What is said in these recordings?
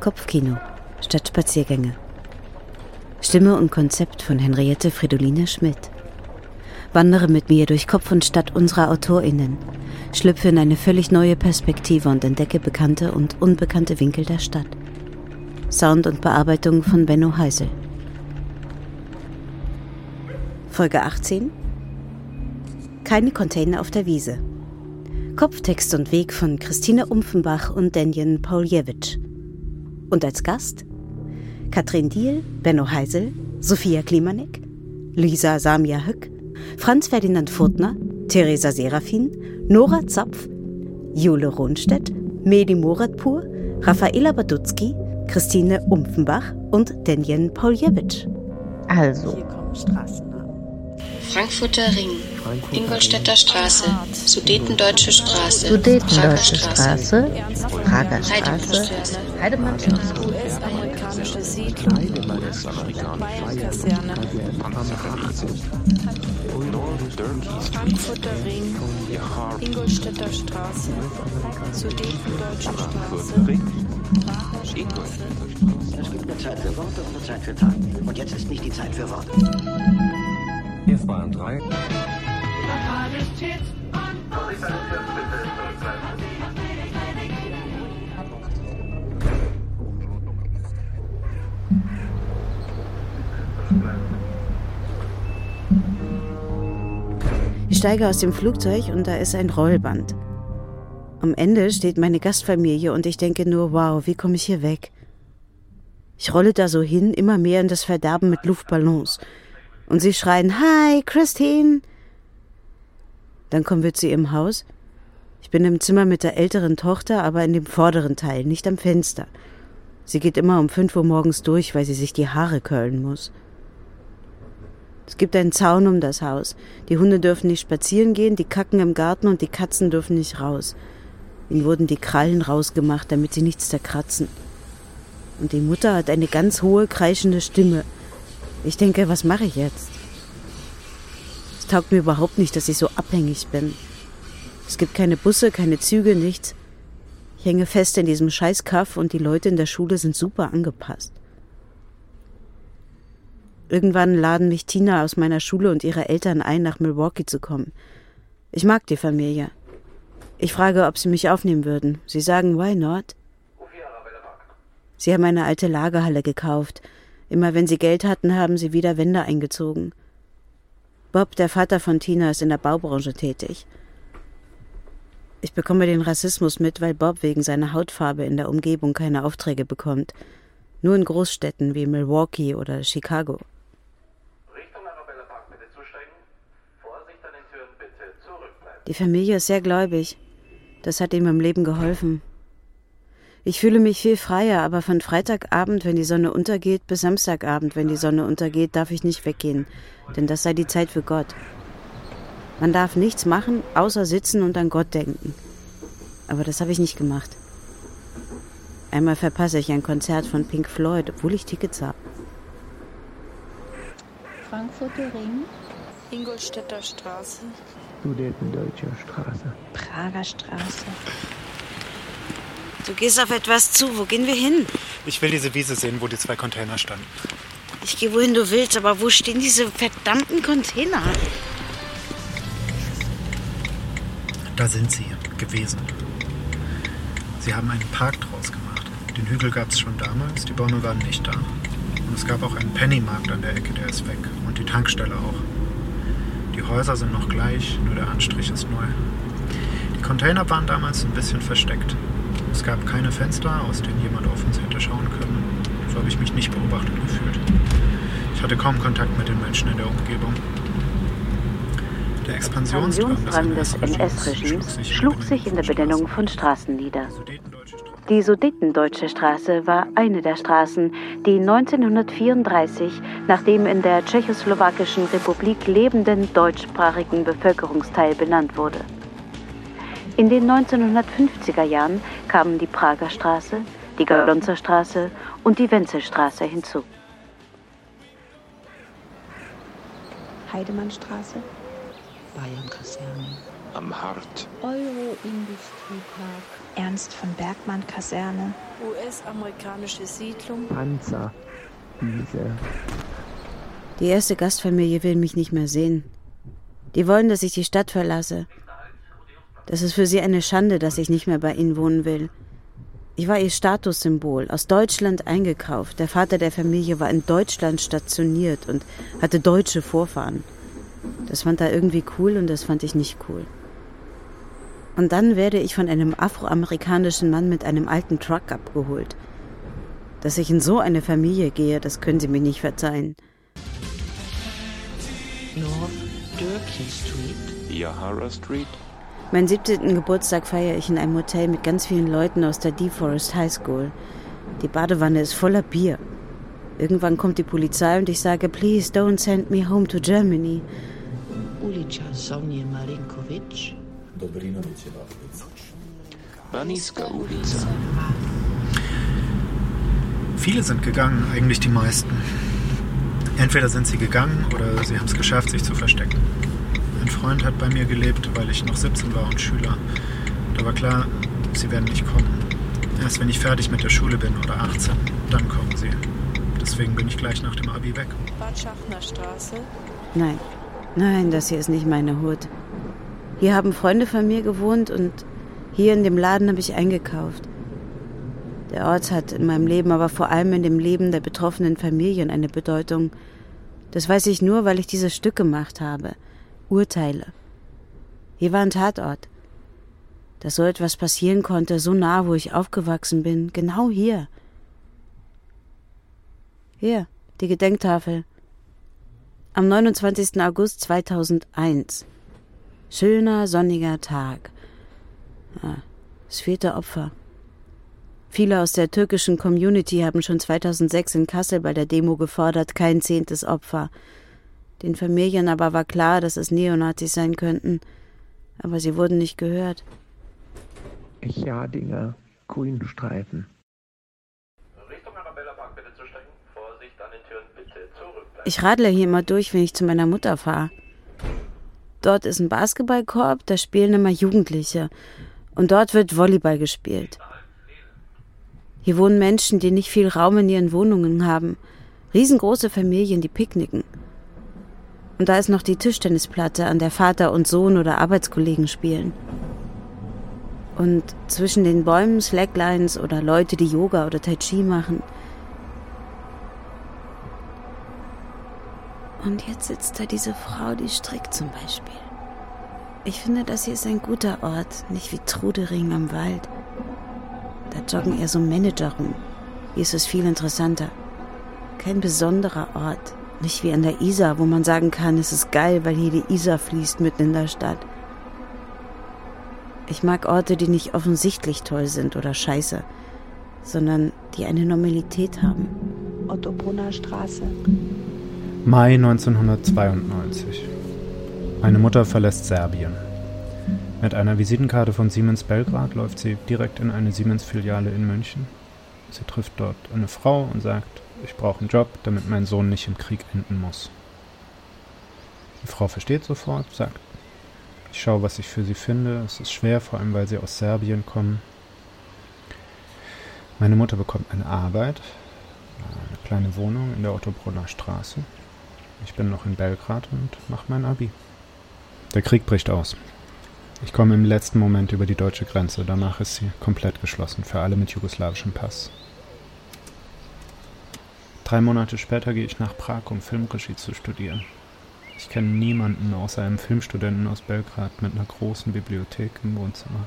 Kopfkino statt Spaziergänge. Stimme und Konzept von Henriette Fridoline Schmidt. Wandere mit mir durch Kopf und Stadt unserer AutorInnen, schlüpfe in eine völlig neue Perspektive und entdecke bekannte und unbekannte Winkel der Stadt. Sound und Bearbeitung von Benno Heisel. Folge 18 Keine Container auf der Wiese. Kopftext und Weg von Christine Umpfenbach und Denjen Pauljewitsch. Und als Gast Katrin Diel, Benno Heisel, Sophia Klimanek, Lisa Samia Höck, Franz Ferdinand Furtner, Theresa Serafin, Nora Zapf, Jule Ronstedt, Medi Moratpur, Raffaela Badutski, Christine Umpfenbach und Denjen Pauljewitsch. Also. Hier kommen Straßennamen. Frankfurter Ring, Ingolstädter Straße, Sudetendeutsche Straße, Sudetendeutsche Straße, Prager Straße, US-amerikanische Siedlung, Frankfurter Ring, Ingolstädter Straße, Sudetendeutsche Straße, Es gibt eine Zeit für Worte und eine Zeit für Taten. Und jetzt ist nicht die Zeit für Worte. Es waren drei. Ich steige aus dem Flugzeug und da ist ein Rollband. Am Ende steht meine Gastfamilie und ich denke nur, wow, wie komme ich hier weg? Ich rolle da so hin, immer mehr in das Verderben mit Luftballons. Und sie schreien, Hi, Christine! Dann kommen wir zu ihrem Haus. Ich bin im Zimmer mit der älteren Tochter, aber in dem vorderen Teil, nicht am Fenster. Sie geht immer um fünf Uhr morgens durch, weil sie sich die Haare curlen muss. Es gibt einen Zaun um das Haus. Die Hunde dürfen nicht spazieren gehen, die kacken im Garten und die Katzen dürfen nicht raus. Ihnen wurden die Krallen rausgemacht, damit sie nichts zerkratzen. Und die Mutter hat eine ganz hohe, kreischende Stimme. Ich denke, was mache ich jetzt? Taugt mir überhaupt nicht, dass ich so abhängig bin. Es gibt keine Busse, keine Züge, nichts. Ich hänge fest in diesem Scheißkaff und die Leute in der Schule sind super angepasst. Irgendwann laden mich Tina aus meiner Schule und ihre Eltern ein, nach Milwaukee zu kommen. Ich mag die Familie. Ich frage, ob sie mich aufnehmen würden. Sie sagen, why not? Sie haben eine alte Lagerhalle gekauft. Immer wenn sie Geld hatten, haben sie wieder Wände eingezogen. Bob, der Vater von Tina, ist in der Baubranche tätig. Ich bekomme den Rassismus mit, weil Bob wegen seiner Hautfarbe in der Umgebung keine Aufträge bekommt. Nur in Großstädten wie Milwaukee oder Chicago. Richtung Arabella Park bitte zusteigen. Vorsicht an den Türen, bitte zurückbleiben. Die Familie ist sehr gläubig. Das hat ihm im Leben geholfen. Ich fühle mich viel freier, aber von Freitagabend, wenn die Sonne untergeht, bis Samstagabend, wenn die Sonne untergeht, darf ich nicht weggehen, denn das sei die Zeit für Gott. Man darf nichts machen, außer sitzen und an Gott denken. Aber das habe ich nicht gemacht. Einmal verpasse ich ein Konzert von Pink Floyd, obwohl ich Tickets habe. Frankfurter Ring, Ingolstädter Straße, Sudetendeutsche Straße. Prager Straße. Du gehst auf etwas zu. Wo gehen wir hin? Ich will diese Wiese sehen, wo die zwei Container standen. Ich gehe wohin du willst, aber wo stehen diese verdammten Container? Da sind sie gewesen. Sie haben einen Park draus gemacht. Den Hügel gab es schon damals, die Bäume waren nicht da. Und es gab auch einen Pennymarkt an der Ecke, der ist weg. Und die Tankstelle auch. Die Häuser sind noch gleich, nur der Anstrich ist neu. Die Container waren damals ein bisschen versteckt. Es gab keine Fenster, aus denen jemand auf uns hätte schauen können. So habe ich mich nicht beobachtet gefühlt. Ich hatte kaum Kontakt mit den Menschen in der Umgebung. Der Expansionsdrang des NS-Regimes schlug sich in der Benennung von Straßen nieder. Die Sudetendeutsche Straße war eine der Straßen, die 1934 nach dem in der Tschechoslowakischen Republik lebenden deutschsprachigen Bevölkerungsteil benannt wurde. In den 1950er Jahren kamen die Prager Straße, die Galonzer Straße und die Wenzelstraße hinzu. Heidemannstraße, Bayernkaserne, am Hart. Euro-Industriepark. Ernst von Bergmann Kaserne. US-amerikanische Siedlung. Panzer. Diese. Die erste Gastfamilie will mich nicht mehr sehen. Die wollen, dass ich die Stadt verlasse. Das ist für sie eine Schande, dass ich nicht mehr bei ihnen wohnen will. Ich war ihr Statussymbol, aus Deutschland eingekauft. Der Vater der Familie war in Deutschland stationiert und hatte deutsche Vorfahren. Das fand er irgendwie cool und das fand ich nicht cool. Und dann werde ich von einem afroamerikanischen Mann mit einem alten Truck abgeholt. Dass ich in so eine Familie gehe, das können Sie mir nicht verzeihen. North Durkee Street. Yahara Street. Meinen 17. Geburtstag feiere ich in einem Hotel mit ganz vielen Leuten aus der DeForest High School. Die Badewanne ist voller Bier. Irgendwann kommt die Polizei und ich sage, please don't send me home to Germany. Ulica Sonja Marinkovic. Baniska ulica. Viele sind gegangen, eigentlich die meisten. Entweder sind sie gegangen oder sie haben es geschafft, sich zu verstecken. Ein Freund hat bei mir gelebt, weil ich noch 17 war und Schüler. Da war klar, sie werden nicht kommen. Erst wenn ich fertig mit der Schule bin oder 18, dann kommen sie. Deswegen bin ich gleich nach dem Abi weg. Bad Schachner Straße. Nein, nein, das hier ist nicht meine Hut. Hier haben Freunde von mir gewohnt und hier in dem Laden habe ich eingekauft. Der Ort hat in meinem Leben, aber vor allem in dem Leben der betroffenen Familien eine Bedeutung. Das weiß ich nur, weil ich dieses Stück gemacht habe. Urteile. Hier war ein Tatort. Dass so etwas passieren konnte, so nah, wo ich aufgewachsen bin, genau hier. Hier, die Gedenktafel. Am 29. August 2001. Schöner, sonniger Tag. Ah, das vierte Opfer. Viele aus der türkischen Community haben schon 2006 in Kassel bei der Demo gefordert, kein zehntes Opfer. Den Familien aber war klar, dass es Neonazis sein könnten. Aber sie wurden nicht gehört. Jadinger Grünstreifen. Richtung Arabella Park bitte zusteigen. Vorsicht an den Türen bitte zurückbleiben. Ich radle hier immer durch, wenn ich zu meiner Mutter fahre. Dort ist ein Basketballkorb, da spielen immer Jugendliche. Und dort wird Volleyball gespielt. Hier wohnen Menschen, die nicht viel Raum in ihren Wohnungen haben. Riesengroße Familien, die picknicken. Und da ist noch die Tischtennisplatte, an der Vater und Sohn oder Arbeitskollegen spielen. Und zwischen den Bäumen Slacklines oder Leute, die Yoga oder Tai Chi machen. Und jetzt sitzt da diese Frau, die strickt zum Beispiel. Ich finde, das hier ist ein guter Ort, nicht wie Trudering am Wald. Da joggen eher so Manager rum. Hier ist es viel interessanter. Kein besonderer Ort, nicht wie an der Isar, wo man sagen kann, es ist geil, weil hier die Isar fließt mitten in der Stadt. Ich mag Orte, die nicht offensichtlich toll sind oder scheiße, sondern die eine Normalität haben. Otto Brunner Straße. Mai 1992. Meine Mutter verlässt Serbien. Mit einer Visitenkarte von Siemens Belgrad läuft sie direkt in eine Siemens-Filiale in München. Sie trifft dort eine Frau und sagt, ich brauche einen Job, damit mein Sohn nicht im Krieg enden muss. Die Frau versteht sofort, sagt, ich schaue, was ich für sie finde. Es ist schwer, vor allem weil sie aus Serbien kommen. Meine Mutter bekommt eine Arbeit, eine kleine Wohnung in der Ottobrunner Straße. Ich bin noch in Belgrad und mache mein Abi. Der Krieg bricht aus. Ich komme im letzten Moment über die deutsche Grenze. Danach ist sie komplett geschlossen für alle mit jugoslawischem Pass. Drei Monate später gehe ich nach Prag, um Filmregie zu studieren. Ich kenne niemanden außer einem Filmstudenten aus Belgrad mit einer großen Bibliothek im Wohnzimmer.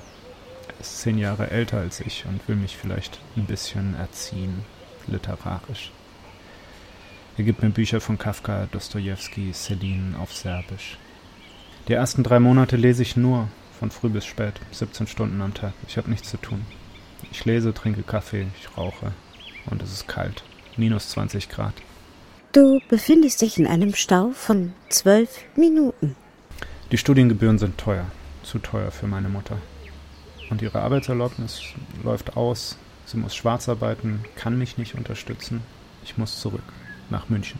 Er ist zehn Jahre älter als ich und will mich vielleicht ein bisschen erziehen, literarisch. Er gibt mir Bücher von Kafka, Dostoevsky, Celine auf Serbisch. Die ersten drei Monate lese ich nur, von früh bis spät, 17 Stunden am Tag. Ich habe nichts zu tun. Ich lese, trinke Kaffee, ich rauche und es ist kalt. Minus 20 Grad. Du befindest dich in einem Stau von zwölf Minuten. Die Studiengebühren sind teuer, zu teuer für meine Mutter. Und ihre Arbeitserlaubnis läuft aus. Sie muss schwarz arbeiten, kann mich nicht unterstützen. Ich muss zurück nach München.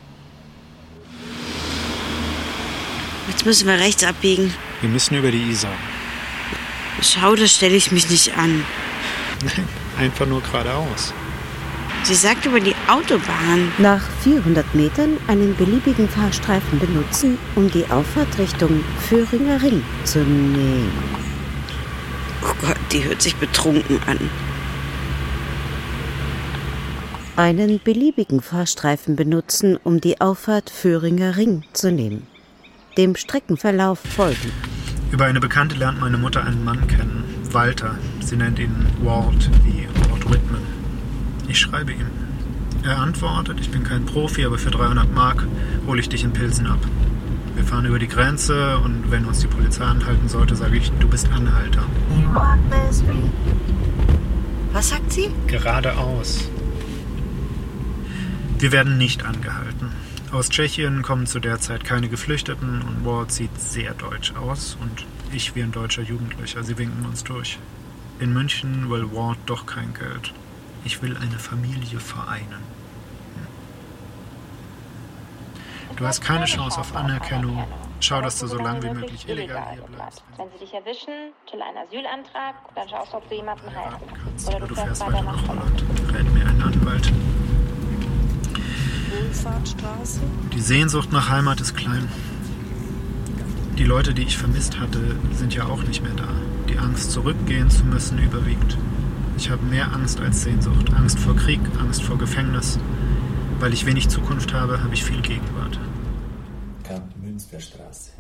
Jetzt müssen wir rechts abbiegen. Wir müssen über die Isar. Schau, da stelle ich mich nicht an. Nein, einfach nur geradeaus. Sie sagt über die Autobahn. Nach 400 Metern einen beliebigen Fahrstreifen benutzen, um die Auffahrt Richtung Föhringer Ring zu nehmen. Oh Gott, die hört sich betrunken an. Einen beliebigen Fahrstreifen benutzen, um die Auffahrt Föhringer Ring zu nehmen. Dem Streckenverlauf folgen. Über eine Bekannte lernt meine Mutter einen Mann kennen, Walter. Sie nennt ihn Walt, wie Walt Whitman. Ich schreibe ihm. Er antwortet, ich bin kein Profi, aber für 300 Mark hole ich dich in Pilsen ab. Wir fahren über die Grenze und wenn uns die Polizei anhalten sollte, sage ich, du bist Anhalter. Was sagt sie? Geradeaus. Wir werden nicht angehalten. Aus Tschechien kommen zu der Zeit keine Geflüchteten und Walt sieht sehr deutsch aus und ich wie ein deutscher Jugendlicher. Sie winken uns durch. In München will Walt doch kein Geld. Ich will eine Familie vereinen. Du hast keine Chance auf Anerkennung. Schau, dass du so lange wie möglich illegal hier bleibst. Wenn sie dich erwischen, stell einen Asylantrag, dann schaust du, ob du jemandem helfen kannst. Oder Oder du fährst weiter nach Holland. Rät mir einen Anwalt. Wohlfahrtstraße. Die Sehnsucht nach Heimat ist klein. Die Leute, die ich vermisst hatte, sind ja auch nicht mehr da. Die Angst, zurückgehen zu müssen, überwiegt. Ich habe mehr Angst als Sehnsucht. Angst vor Krieg, Angst vor Gefängnis. Weil ich wenig Zukunft habe, habe ich viel Gegenwart. Kamp Münsterstraße.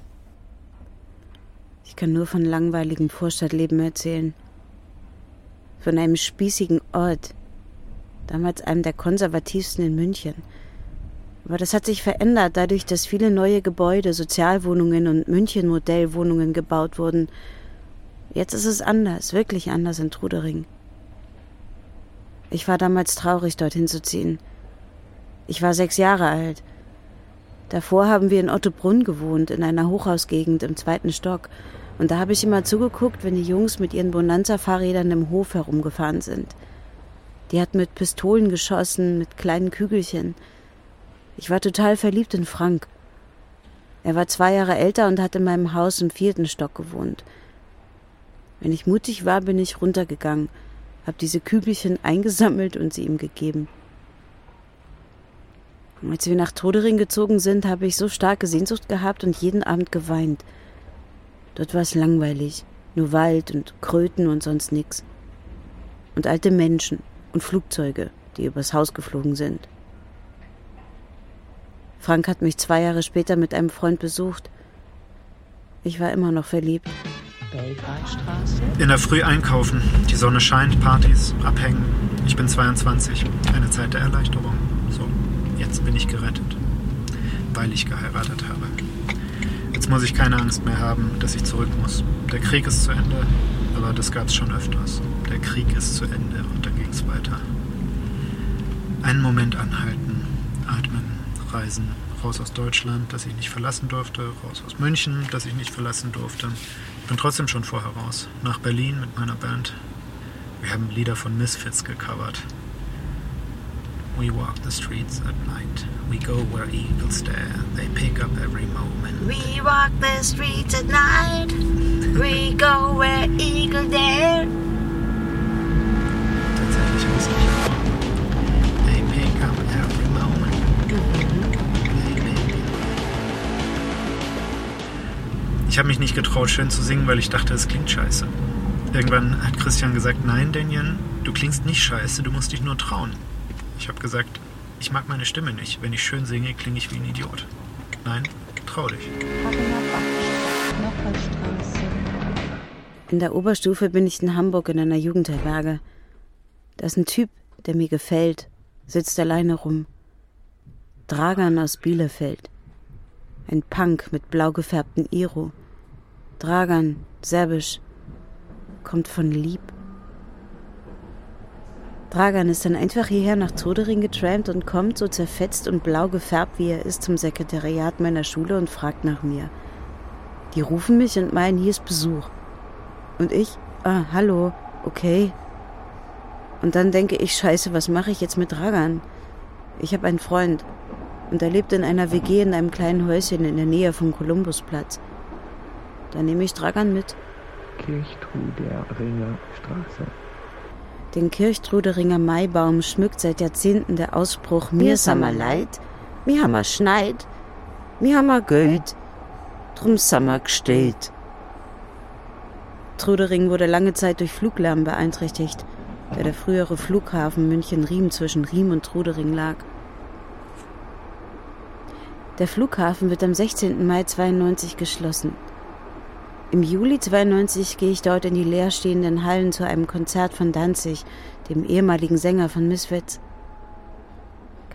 Ich kann nur von langweiligem Vorstadtleben erzählen. Von einem spießigen Ort. Damals einem der konservativsten in München. Aber das hat sich verändert, dadurch, dass viele neue Gebäude, Sozialwohnungen und München-Modellwohnungen gebaut wurden. Jetzt ist es anders, wirklich anders in Trudering. Ich war damals traurig, dorthin zu ziehen. Ich war sechs Jahre alt. Davor haben wir in Ottobrunn gewohnt, in einer Hochhausgegend im zweiten Stock. Und da habe ich immer zugeguckt, wenn die Jungs mit ihren Bonanza-Fahrrädern im Hof herumgefahren sind. Die hatten mit Pistolen geschossen, mit kleinen Kügelchen. Ich war total verliebt in Frank. Er war zwei Jahre älter und hat in meinem Haus im vierten Stock gewohnt. Wenn ich mutig war, bin ich runtergegangen, habe diese Kügelchen eingesammelt und sie ihm gegeben. Als wir nach Todering gezogen sind, habe ich so starke Sehnsucht gehabt und jeden Abend geweint. Dort war es langweilig, nur Wald und Kröten und sonst nix. Und alte Menschen und Flugzeuge, die übers Haus geflogen sind. Frank hat mich zwei Jahre später mit einem Freund besucht. Ich war immer noch verliebt. In der Früh einkaufen. Die Sonne scheint, Partys, abhängen. Ich bin 22. Eine Zeit der Erleichterung. So, jetzt bin ich gerettet. Weil ich geheiratet habe. Jetzt muss ich keine Angst mehr haben, dass ich zurück muss. Der Krieg ist zu Ende, aber das gab es schon öfters. Der Krieg ist zu Ende und dann ging es weiter. Einen Moment anhalten, atmen, reisen, raus aus Deutschland, das ich nicht verlassen durfte, raus aus München, das ich nicht verlassen durfte. Bin trotzdem schon vorher raus, nach Berlin mit meiner Band. Wir haben Lieder von Misfits gecovert. We walk the streets at night. We go where eagles stare. They pick up every moment. We walk the streets at night. We go where eagle dare. Ich habe mich nicht getraut, schön zu singen, weil ich dachte, es klingt scheiße. Irgendwann hat Christian gesagt, nein, Daniel, du klingst nicht scheiße, du musst dich nur trauen. Ich habe gesagt, ich mag meine Stimme nicht. Wenn ich schön singe, klinge ich wie ein Idiot. Nein, trau dich. In der Oberstufe bin ich in Hamburg in einer Jugendherberge. Da ist ein Typ, der mir gefällt, sitzt alleine rum. Dragan aus Bielefeld. Ein Punk mit blau gefärbten Iro. Dragan, serbisch, kommt von Lieb. Dragan ist dann einfach hierher nach Todering getrampt und kommt, so zerfetzt und blau gefärbt wie er ist, zum Sekretariat meiner Schule und fragt nach mir. Die rufen mich und meinen, hier ist Besuch. Und ich, ah, hallo, okay. Und dann denke ich, scheiße, was mache ich jetzt mit Dragan? Ich habe einen Freund und er lebt in einer WG in einem kleinen Häuschen in der Nähe vom Kolumbusplatz. Da nehme ich Dragan mit. Kirchtruderinger Straße. Den Kirchtruderinger Maibaum schmückt seit Jahrzehnten der Ausspruch Mir sammer leid, mir hammer schneit, mir hammer Geld, drum sammer gestillt. Trudering wurde lange Zeit durch Fluglärm beeinträchtigt, da der frühere Flughafen München-Riem zwischen Riem und Trudering lag. Der Flughafen wird am 16. Mai 92 geschlossen. Im Juli 92 gehe ich dort in die leerstehenden Hallen zu einem Konzert von Danzig, dem ehemaligen Sänger von Misfits.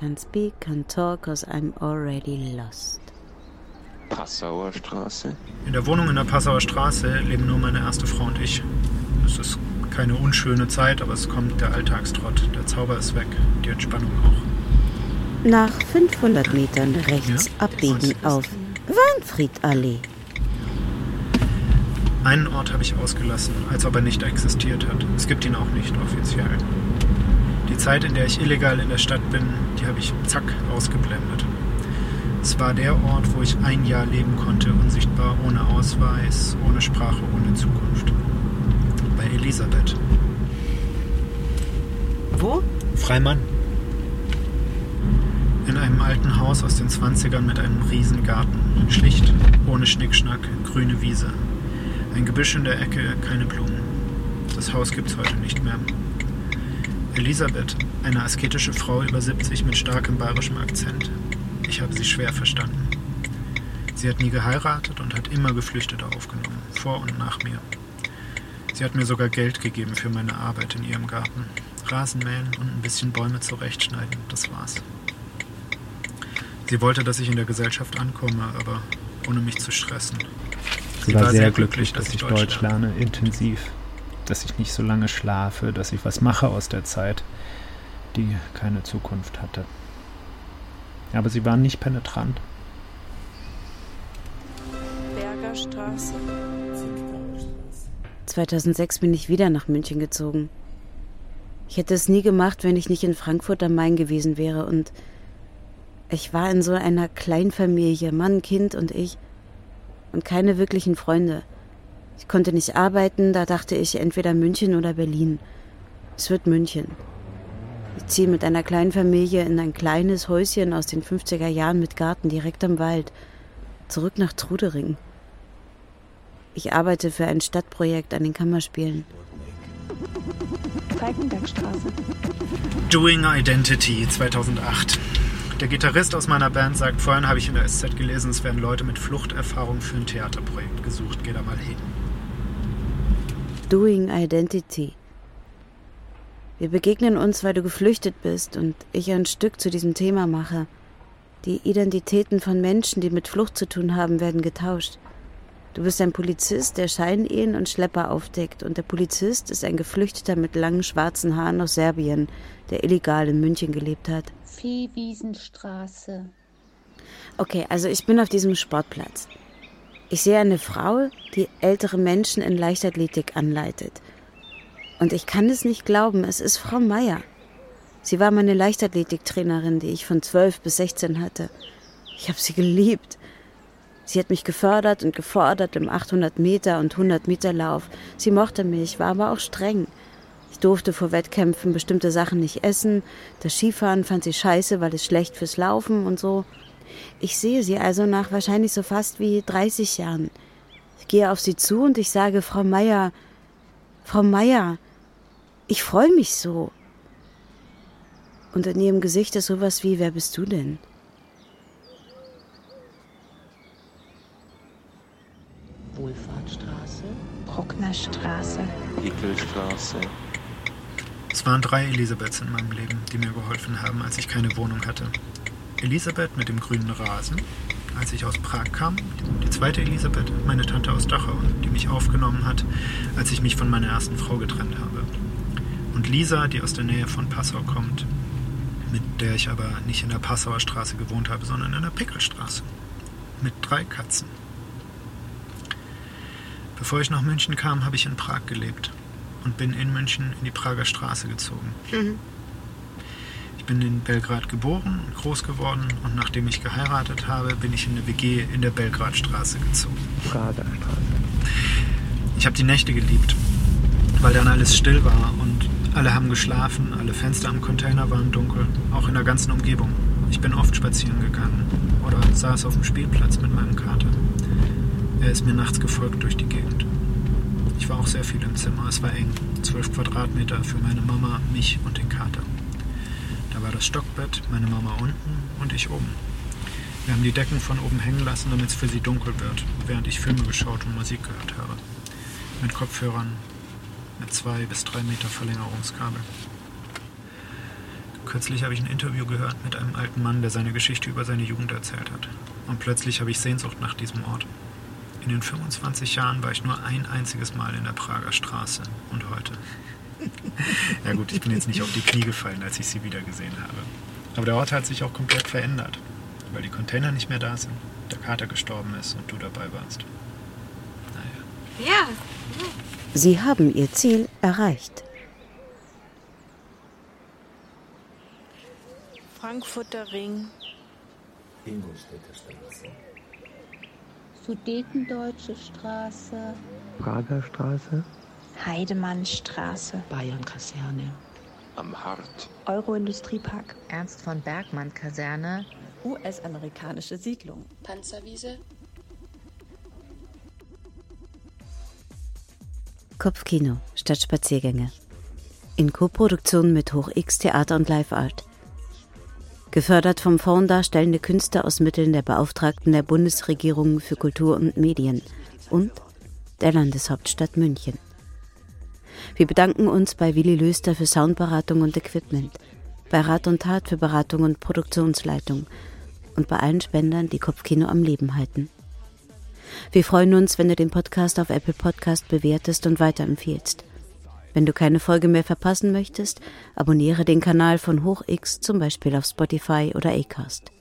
Can't speak, can't talk, cause I'm already lost. Passauer Straße. In der Wohnung in der Passauer Straße leben nur meine erste Frau und ich. Es ist keine unschöne Zeit, aber es kommt der Alltagstrott. Der Zauber ist weg, die Entspannung auch. Nach 500 Metern rechts ja, abbiegen auf Warnfriedallee. Einen Ort habe ich ausgelassen, als ob er nicht existiert hat. Es gibt ihn auch nicht offiziell. Die Zeit, in der ich illegal in der Stadt bin, die habe ich zack ausgeblendet. Es war der Ort, wo ich ein Jahr leben konnte, unsichtbar, ohne Ausweis, ohne Sprache, ohne Zukunft. Bei Elisabeth. Wo? Freimann. In einem alten Haus aus den 20ern mit einem riesen Garten. Schlicht, ohne Schnickschnack, grüne Wiese. Ein Gebüsch in der Ecke, keine Blumen. Das Haus gibt's heute nicht mehr. Elisabeth, eine asketische Frau über 70 mit starkem bayerischem Akzent. Ich habe sie schwer verstanden. Sie hat nie geheiratet und hat immer Geflüchtete aufgenommen, vor und nach mir. Sie hat mir sogar Geld gegeben für meine Arbeit in ihrem Garten. Rasenmähen und ein bisschen Bäume zurechtschneiden, das war's. Sie wollte, dass ich in der Gesellschaft ankomme, aber ohne mich zu stressen. Sie war, war sehr, sehr glücklich, dass, dass ich Deutsch, Deutsch lerne, intensiv. Dass ich nicht so lange schlafe, dass ich was mache aus der Zeit, die keine Zukunft hatte. Aber sie waren nicht penetrant. Bergerstraße. 2006 bin ich wieder nach München gezogen. Ich hätte es nie gemacht, wenn ich nicht in Frankfurt am Main gewesen wäre und ich war in so einer Kleinfamilie, Mann, Kind und ich und keine wirklichen Freunde. Ich konnte nicht arbeiten, da dachte ich entweder München oder Berlin. Es wird München. Ich ziehe mit einer kleinen Familie in ein kleines Häuschen aus den 50er Jahren mit Garten direkt am Wald. Zurück nach Trudering. Ich arbeite für ein Stadtprojekt an den Kammerspielen. Falkenbergstraße. Doing Identity 2008. Der Gitarrist aus meiner Band sagt, vorhin habe ich in der SZ gelesen, es werden Leute mit Fluchterfahrung für ein Theaterprojekt gesucht. Geh da mal hin. Doing Identity. Wir begegnen uns, weil du geflüchtet bist und ich ein Stück zu diesem Thema mache. Die Identitäten von Menschen, die mit Flucht zu tun haben, werden getauscht. Du bist ein Polizist, der Scheinehen und Schlepper aufdeckt, und der Polizist ist ein Geflüchteter mit langen schwarzen Haaren aus Serbien, der illegal in München gelebt hat. Viehwiesenstraße. Okay, also ich bin auf diesem Sportplatz. Ich sehe eine Frau, die ältere Menschen in Leichtathletik anleitet. Und ich kann es nicht glauben, es ist Frau Meier. Sie war meine Leichtathletiktrainerin, die ich von 12 bis 16 hatte. Ich habe sie geliebt. Sie hat mich gefördert und gefordert im 800 Meter und 100 Meter Lauf. Sie mochte mich, war aber auch streng. Ich durfte vor Wettkämpfen bestimmte Sachen nicht essen. Das Skifahren fand sie scheiße, weil es schlecht fürs Laufen und so. Ich sehe sie also nach wahrscheinlich so fast wie 30 Jahren. Ich gehe auf sie zu und ich sage, Frau Meier, Frau Meier, ich freue mich so. Und in ihrem Gesicht ist sowas wie, wer bist du denn? Wohlfahrtstraße, Brucknerstraße, Hickelstraße, es waren drei Elisabeths in meinem Leben, die mir geholfen haben, als ich keine Wohnung hatte. Elisabeth mit dem grünen Rasen, als ich aus Prag kam. Die zweite Elisabeth, meine Tante aus Dachau, die mich aufgenommen hat, als ich mich von meiner ersten Frau getrennt habe. Und Lisa, die aus der Nähe von Passau kommt, mit der ich aber nicht in der Passauer Straße gewohnt habe, sondern in der Pickelstraße. Mit drei Katzen. Bevor ich nach München kam, habe ich in Prag gelebt und bin in München in die Prager Straße gezogen. Mhm. Ich bin in Belgrad geboren und groß geworden und nachdem ich geheiratet habe, bin ich in eine WG in der Belgradstraße gezogen. Prager Straße. Ich habe die Nächte geliebt, weil dann alles still war und alle haben geschlafen, alle Fenster am Container waren dunkel, auch in der ganzen Umgebung. Ich bin oft spazieren gegangen oder saß auf dem Spielplatz mit meinem Kater. Er ist mir nachts gefolgt durch die Gegend. Ich war auch sehr viel im Zimmer. Es war eng. Zwölf Quadratmeter für meine Mama, mich und den Kater. Da war das Stockbett, meine Mama unten und ich oben. Wir haben die Decken von oben hängen lassen, damit es für sie dunkel wird, während ich Filme geschaut und Musik gehört habe. Mit Kopfhörern, mit zwei bis drei Meter Verlängerungskabel. Kürzlich habe ich ein Interview gehört mit einem alten Mann, der seine Geschichte über seine Jugend erzählt hat. Und plötzlich habe ich Sehnsucht nach diesem Ort. In den 25 Jahren war ich nur ein einziges Mal in der Prager Straße. Und heute? ja gut, ich bin jetzt nicht auf die Knie gefallen, als ich sie wieder gesehen habe. Aber der Ort hat sich auch komplett verändert, weil die Container nicht mehr da sind, der Kater gestorben ist und du dabei warst. Naja. Ja. Sie haben ihr Ziel erreicht. Frankfurter Ring. Ingolstädter Straße. Sudetendeutsche Straße. Prager Straße. Heidemannstraße. Bayern-Kaserne. Am Hart. Euro-Industriepark. Ernst von Bergmann Kaserne. US-amerikanische Siedlung. Panzerwiese. Kopfkino statt Spaziergänge. In Koproduktion mit Hoch X Theater und Live Art. Gefördert vom Fonds Darstellende Künste aus Mitteln der Beauftragten der Bundesregierung für Kultur und Medien und der Landeshauptstadt München. Wir bedanken uns bei Willi Löster für Soundberatung und Equipment, bei Rat und Tat für Beratung und Produktionsleitung und bei allen Spendern, die Kopfkino am Leben halten. Wir freuen uns, wenn du den Podcast auf Apple Podcast bewertest und weiterempfiehlst. Wenn du keine Folge mehr verpassen möchtest, abonniere den Kanal von HochX zum Beispiel auf Spotify oder Acast.